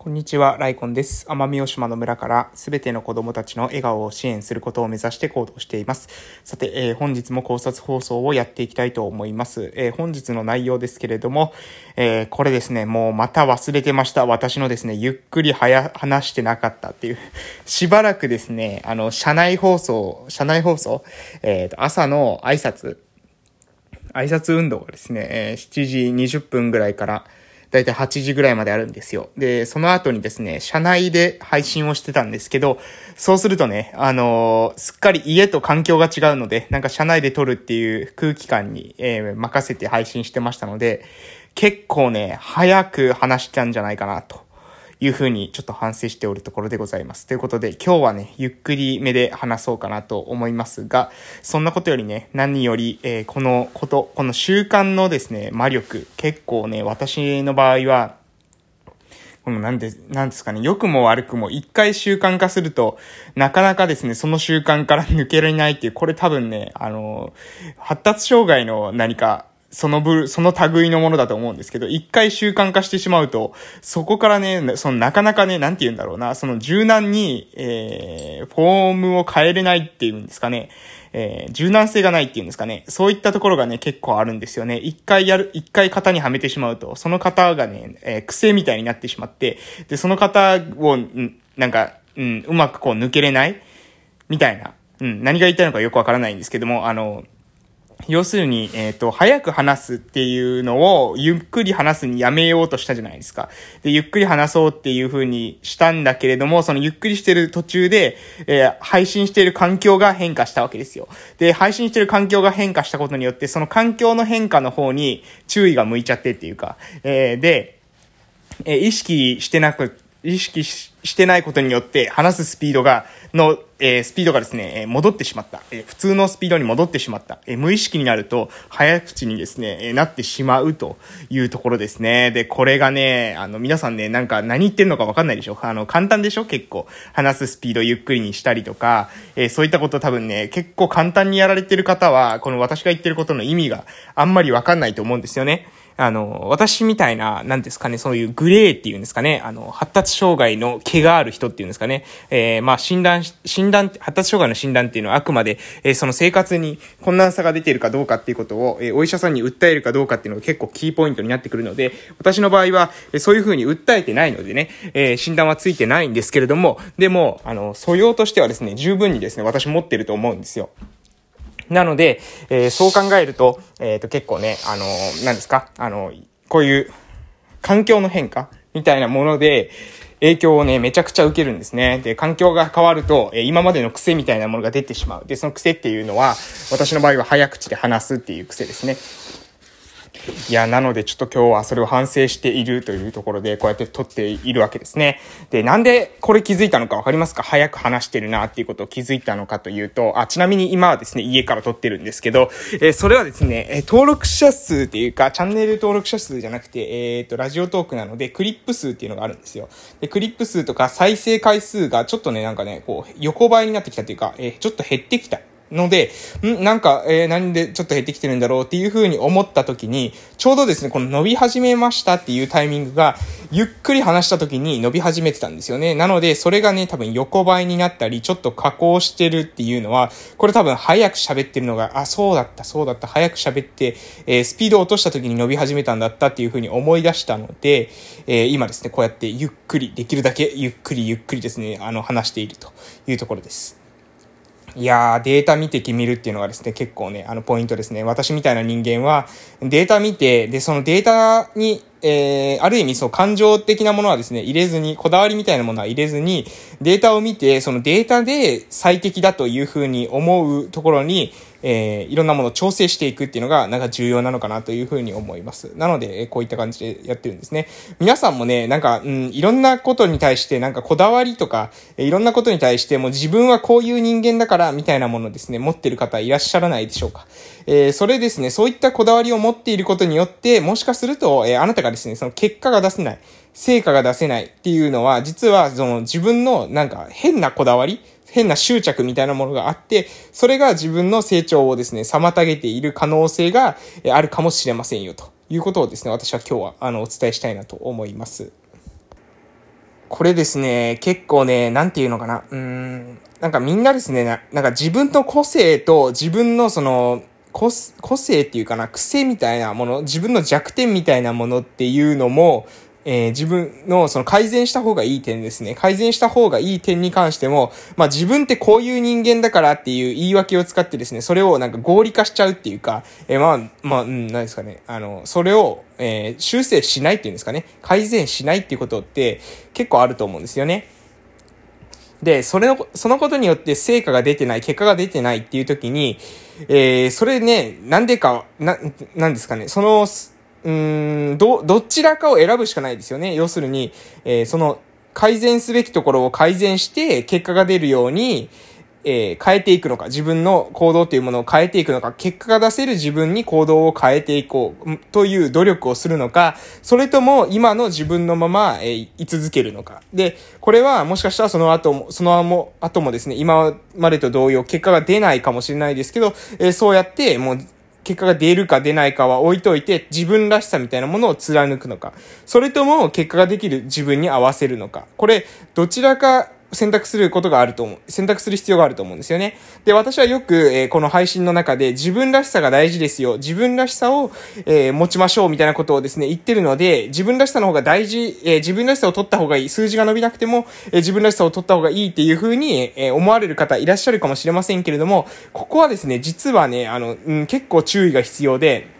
こんにちは、ライコンです。奄美大島の村からすべての子供たちの笑顔を支援することを目指して行動しています。さて、えー、本日も考察放送をやっていきたいと思います。えー、本日の内容ですけれども、えー、これですね、もうまた忘れてました。私のですね、ゆっくりはや、話してなかったっていう。しばらくですね、あの、社内放送、社内放送、えっ、と、朝の挨拶、挨拶運動がですね、え7時20分ぐらいから、だいたい8時ぐらいまであるんですよ。で、その後にですね、社内で配信をしてたんですけど、そうするとね、あのー、すっかり家と環境が違うので、なんか社内で撮るっていう空気感に、えー、任せて配信してましたので、結構ね、早く話したんじゃないかなというふうにちょっと反省しておるところでございます。ということで今日はね、ゆっくりめで話そうかなと思いますが、そんなことよりね、何より、えー、このこと、この習慣のですね、魔力、結構ね、私の場合は、このなんで、なんですかね、良くも悪くも一回習慣化すると、なかなかですね、その習慣から抜けられないっていう、これ多分ね、あの、発達障害の何かその部、その類のものだと思うんですけど、一回習慣化してしまうと、そこからね、そのなかなかね、なんて言うんだろうな、その柔軟に、えー、フォームを変えれないっていうんですかね、えー、柔軟性がないっていうんですかね、そういったところがね、結構あるんですよね。一回やる、一回型にはめてしまうと、その型がね、えー、癖みたいになってしまって、で、その型を、んなんか、うん、うまくこう抜けれないみたいな。うん、何が言いたいのかよくわからないんですけども、あの、要するに、えっ、ー、と、早く話すっていうのを、ゆっくり話すにやめようとしたじゃないですか。で、ゆっくり話そうっていう風にしたんだけれども、そのゆっくりしてる途中で、えー、配信してる環境が変化したわけですよ。で、配信してる環境が変化したことによって、その環境の変化の方に注意が向いちゃってっていうか、えー、で、え、意識してなく、意識してないことによって話すスピードが、の、えー、スピードがですね、え戻ってしまった。えー、普通のスピードに戻ってしまった。えー、無意識になると、早口にですね、えなってしまうというところですね。で、これがね、あの、皆さんね、なんか何言ってんのかわかんないでしょ？あの、簡単でしょ？結構。話すスピードゆっくりにしたりとか、えそういったこと多分ね、結構簡単にやられてる方は、この私が言ってることの意味があんまりわかんないと思うんですよね。あの、私みたいな、なんですかね、そういうグレーっていうんですかね、あの、発達障害の毛がある人っていうんですかね、えー、まあ、診断、診断、発達障害の診断っていうのはあくまで、えー、その生活に困難さが出ているかどうかっていうことを、えー、お医者さんに訴えるかどうかっていうのが結構キーポイントになってくるので、私の場合は、え、そういうふうに訴えてないのでね、え、診断はついてないんですけれども、でも、あの、素養としてはですね、十分にですね、私持ってると思うんですよ。なので、えー、そう考えると、えっ、ー、と、結構ね、あの、何ですかあの、こういう環境の変化みたいなもので、影響をね、めちゃくちゃ受けるんですね。で、環境が変わると、え今までの癖みたいなものが出てしまう。で、その癖っていうのは、私の場合は早口で話すっていう癖ですね。いや、なのでちょっと今日はそれを反省しているというところで、こうやって撮っているわけですね。で、なんでこれ気づいたのかわかりますか？早く話してるなっていうことを気づいたのかというと、あ、ちなみに今はですね、家から撮ってるんですけど、えー、それはですね、え登録者数っていうか、チャンネル登録者数じゃなくて、えっ、と、ラジオトークなので、クリップ数っていうのがあるんですよ。で、クリップ数とか再生回数がちょっとね、なんかね、こう、横ばいになってきたというか、えー、ちょっと減ってきた。ので、んなんか、えー、なんでちょっと減ってきてるんだろうっていう風に思った時に、ちょうどですね、この伸び始めましたっていうタイミングが、ゆっくり話した時に伸び始めてたんですよね。なので、それがね、多分横ばいになったり、ちょっと加工してるっていうのは、これ多分早く喋ってるのが、あ、そうだった、そうだった、早く喋って、えー、スピード落とした時に伸び始めたんだったっていう風に思い出したので、えー、今ですね、こうやってゆっくり、できるだけゆっくりゆっくりですね、あの、話しているというところです。いやー、データ見て決めるっていうのがですね、結構ね、あの、ポイントですね。私みたいな人間は、データ見て、で、そのデータに、えー、ある意味そう、感情的なものはですね、入れずに、こだわりみたいなものは入れずに、データを見て、そのデータで最適だというふうに思うところに、えー、いろんなものを調整していくっていうのが、なんか重要なのかなというふうに思います。なので、こういった感じでやってるんですね。皆さんもね、なんか、うん、いろんなことに対して、なんかこだわりとか、いろんなことに対してもう自分はこういう人間だから、みたいなものですね、持ってる方いらっしゃらないでしょうか。えー、それですね、そういったこだわりを持っていることによって、もしかすると、えー、あなたがですね、その結果が出せない、成果が出せないっていうのは、実は、その自分のなんか変なこだわり変な執着みたいなものがあって、それが自分の成長をですね、妨げている可能性があるかもしれませんよ、ということをですね、私は今日は、あの、お伝えしたいなと思います。これですね、結構ね、なんていうのかな。うーん、なんかみんなですね、ななんか自分の個性と自分のその、個性っていうかな、癖みたいなもの、自分の弱点みたいなものっていうのも、えー、自分のその改善した方がいい点ですね。改善した方がいい点に関しても、まあ自分ってこういう人間だからっていう言い訳を使ってですね、それをなんか合理化しちゃうっていうか、えー、まあ、まあ、うん、何ですかね。あの、それを、えー、修正しないっていうんですかね。改善しないっていうことって結構あると思うんですよね。で、それの、そのことによって成果が出てない、結果が出てないっていう時に、えー、それね、なんでか、な、なんですかね、その、うーん、ど、どちらかを選ぶしかないですよね。要するに、えー、その、改善すべきところを改善して、結果が出るように、えー、変えていくのか、自分の行動というものを変えていくのか、結果が出せる自分に行動を変えていこうという努力をするのか、それとも今の自分のまま、えー、居続けるのか。で、これはもしかしたらその後も、その後後もですね、今までと同様結果が出ないかもしれないですけど、えー、そうやってもう結果が出るか出ないかは置いといて、自分らしさみたいなものを貫くのか、それとも結果ができる自分に合わせるのか。これ、どちらか選択することがあると思う。選択する必要があると思うんですよね。で、私はよく、えー、この配信の中で自分らしさが大事ですよ。自分らしさを、えー、持ちましょうみたいなことをですね、言ってるので、自分らしさの方が大事、えー、自分らしさを取った方がいい。数字が伸びなくても、え自分らしさを取った方がいいっていう風に、え思われる方いらっしゃるかもしれませんけれども、ここはですね、実はね、あの、うん、結構注意が必要で、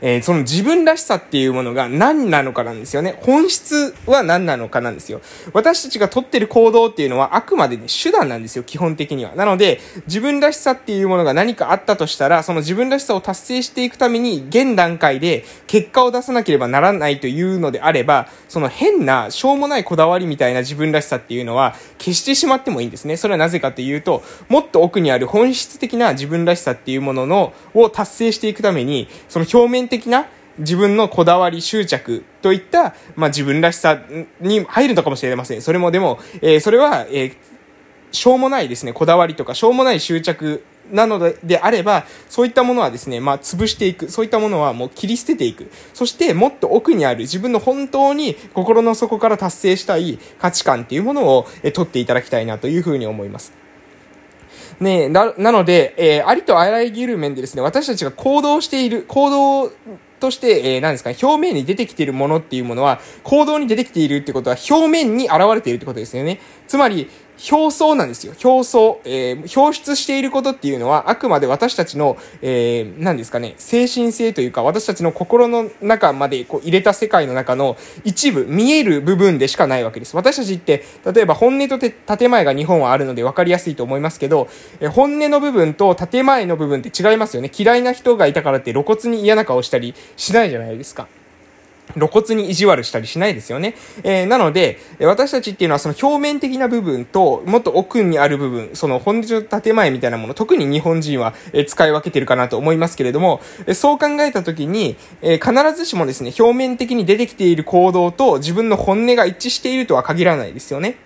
えー、その自分らしさっていうものが何なのかなんですよね。本質は何なのかなんですよ。私たちが取ってる行動っていうのはあくまでね、手段なんですよ、基本的には。なので、自分らしさっていうものが何かあったとしたら、その自分らしさを達成していくために、現段階で結果を出さなければならないというのであれば、その変な、しょうもないこだわりみたいな自分らしさっていうのは、消してしまってもいいんですね。それはなぜかというと、もっと奥にある本質的な自分らしさっていうものの、を達成していくために、その表面面的な自分のこだわり、執着といった、まあ、自分らしさに入るのかもしれません。それもでも、えー、それは、えー、しょうもないですね、こだわりとか、しょうもない執着なのでであれば、そういったものはですね、まあ、潰していく。そういったものはもう切り捨てていく。そして、もっと奥にある自分の本当に心の底から達成したい価値観っていうものを、え取っていただきたいなというふうに思います。ねな、なので、えー、ありとあらゆる面でですね、私たちが行動している、行動として、えー、何ですか、表面に出てきているものっていうものは、行動に出てきているってことは、表面に現れているってことですよね。つまり、表層なんですよ。表層。えー、表出していることっていうのは、あくまで私たちの、えー、何ですかね、精神性というか、私たちの心の中までこう入れた世界の中の一部、見える部分でしかないわけです。私たちって、例えば本音と建前が日本はあるので分かりやすいと思いますけど、えー、本音の部分と建前の部分って違いますよね。嫌いな人がいたからって露骨に嫌な顔したりしないじゃないですか。露骨に意地悪したりしないですよね。えー、なので、私たちっていうのはその表面的な部分と、もっと奥にある部分、その本日建前みたいなもの、特に日本人は、使い分けてるかなと思いますけれども、そう考えたときに、え必ずしもですね、表面的に出てきている行動と自分の本音が一致しているとは限らないですよね。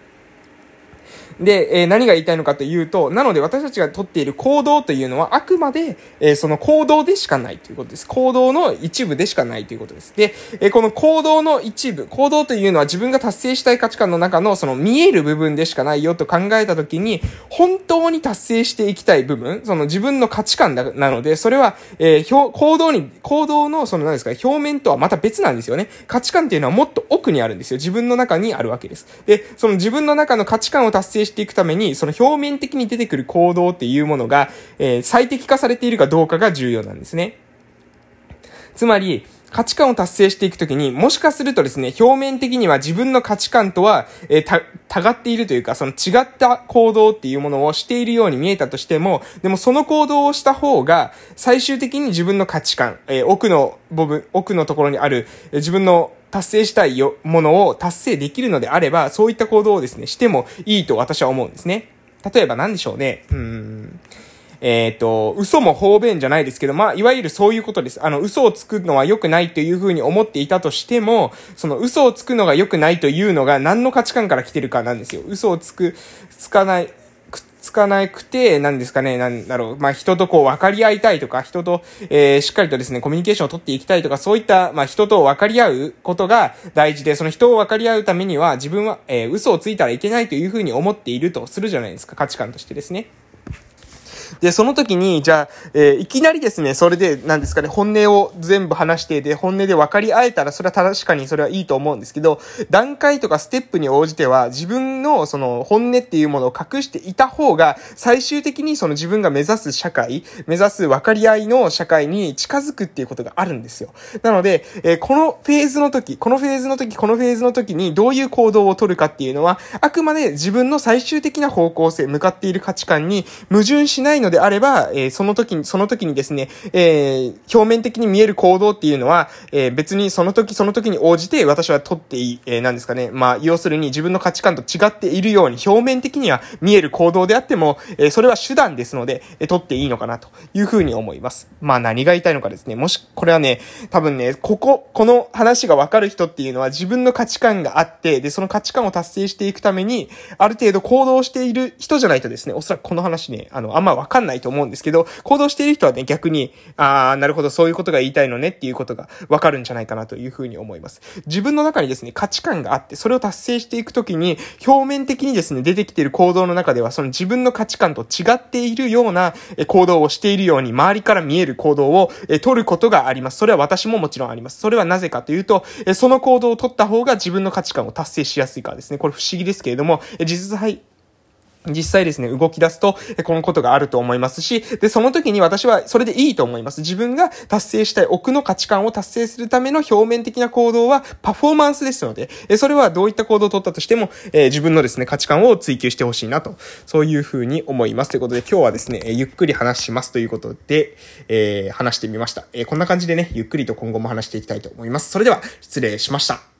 で、えー、何が言いたいのかというと、なので私たちが取っている行動というのはあくまで、えー、その行動でしかないということです。行動の一部でしかないということです。で、えー、この行動の一部、行動というのは自分が達成したい価値観の中のその見える部分でしかないよと考えたときに、本当に達成していきたい部分、その自分の価値観だなので、それは、えー、行動に、行動のその何ですか、表面とはまた別なんですよね。価値観っていうのはもっと奥にあるんですよ。自分の中にあるわけです。で、その自分の中の価値観を達成していくために、その表面的に出てくる行動っていうものが、えー、最適化されているかどうかが重要なんですね。つまり、価値観を達成していくときに、もしかするとですね、表面的には自分の価値観とは、えー、た、たがっているというか、その違った行動っていうものをしているように見えたとしても、でもその行動をした方が、最終的に自分の価値観、えー、奥の部分、奥のところにある、えー、自分の達成したいよものを達成できるのであれば、そういった行動をですね、してもいいと私は思うんですね。例えば何でしょうね。うん。えっ、ー、と、嘘も方便じゃないですけど、まあ、いわゆるそういうことです。あの、嘘をつくのは良くないというふうに思っていたとしても、その嘘をつくのが良くないというのが何の価値観から来てるかなんですよ。嘘をつく、つかない、つかなくて、なんですかね、なんだろう、まあ、人とこう分かり合いたいとか、人と、えー、しっかりとですね、コミュニケーションを取っていきたいとか、そういった、まあ、人と分かり合うことが大事で、その人を分かり合うためには、自分は、えー、嘘をついたらいけないというふうに思っているとするじゃないですか、価値観としてですね。で、その時に、じゃあ、えー、いきなりですね、それで、なんですかね、本音を全部話して、で、本音で分かり合えたら、それは確かにそれはいいと思うんですけど、段階とかステップに応じては、自分のその本音っていうものを隠していた方が、最終的にその自分が目指す社会、目指す分かり合いの社会に近づくっていうことがあるんですよ。なので、えー、このフェーズの時、このフェーズの時、このフェーズの時にどういう行動を取るかっていうのは、あくまで自分の最終的な方向性、向かっている価値観に矛盾しないのであれば、えー、その時に、その時にですね、えー、表面的に見える行動っていうのは、えー、別にその時その時に応じて私は取っていい、えー、なんですかね。まあ、要するに自分の価値観と違っているように表面的には見える行動であっても、えー、それは手段ですので、えー、取っていいのかなというふうに思います。まあ、何が言いたいのかですね。もし、これはね、多分ね、ここ、この話がわかる人っていうのは自分の価値観があって、で、その価値観を達成していくために、ある程度行動している人じゃないとですね、おそらくこの話ね、あの、あんまわかかんないと思うんですけど、行動している人はね、逆に、ああ、なるほど、そういうことが言いたいのねっていうことがわかるんじゃないかなというふうに思います。自分の中にですね、価値観があって、それを達成していくときに、表面的にですね、出てきている行動の中では、その自分の価値観と違っているような行動をしているように、周りから見える行動を取ることがあります。それは私ももちろんあります。それはなぜかというと、その行動を取った方が自分の価値観を達成しやすいからですね。これ不思議ですけれども、実際、実際ですね、動き出すと、このことがあると思いますし、で、その時に私はそれでいいと思います。自分が達成したい奥の価値観を達成するための表面的な行動はパフォーマンスですので、それはどういった行動を取ったとしても、え自分のですね、価値観を追求してほしいなと、そういうふうに思います。ということで今日はですね、ゆっくり話しますということで、えー、話してみました。えー、こんな感じでね、ゆっくりと今後も話していきたいと思います。それでは、失礼しました。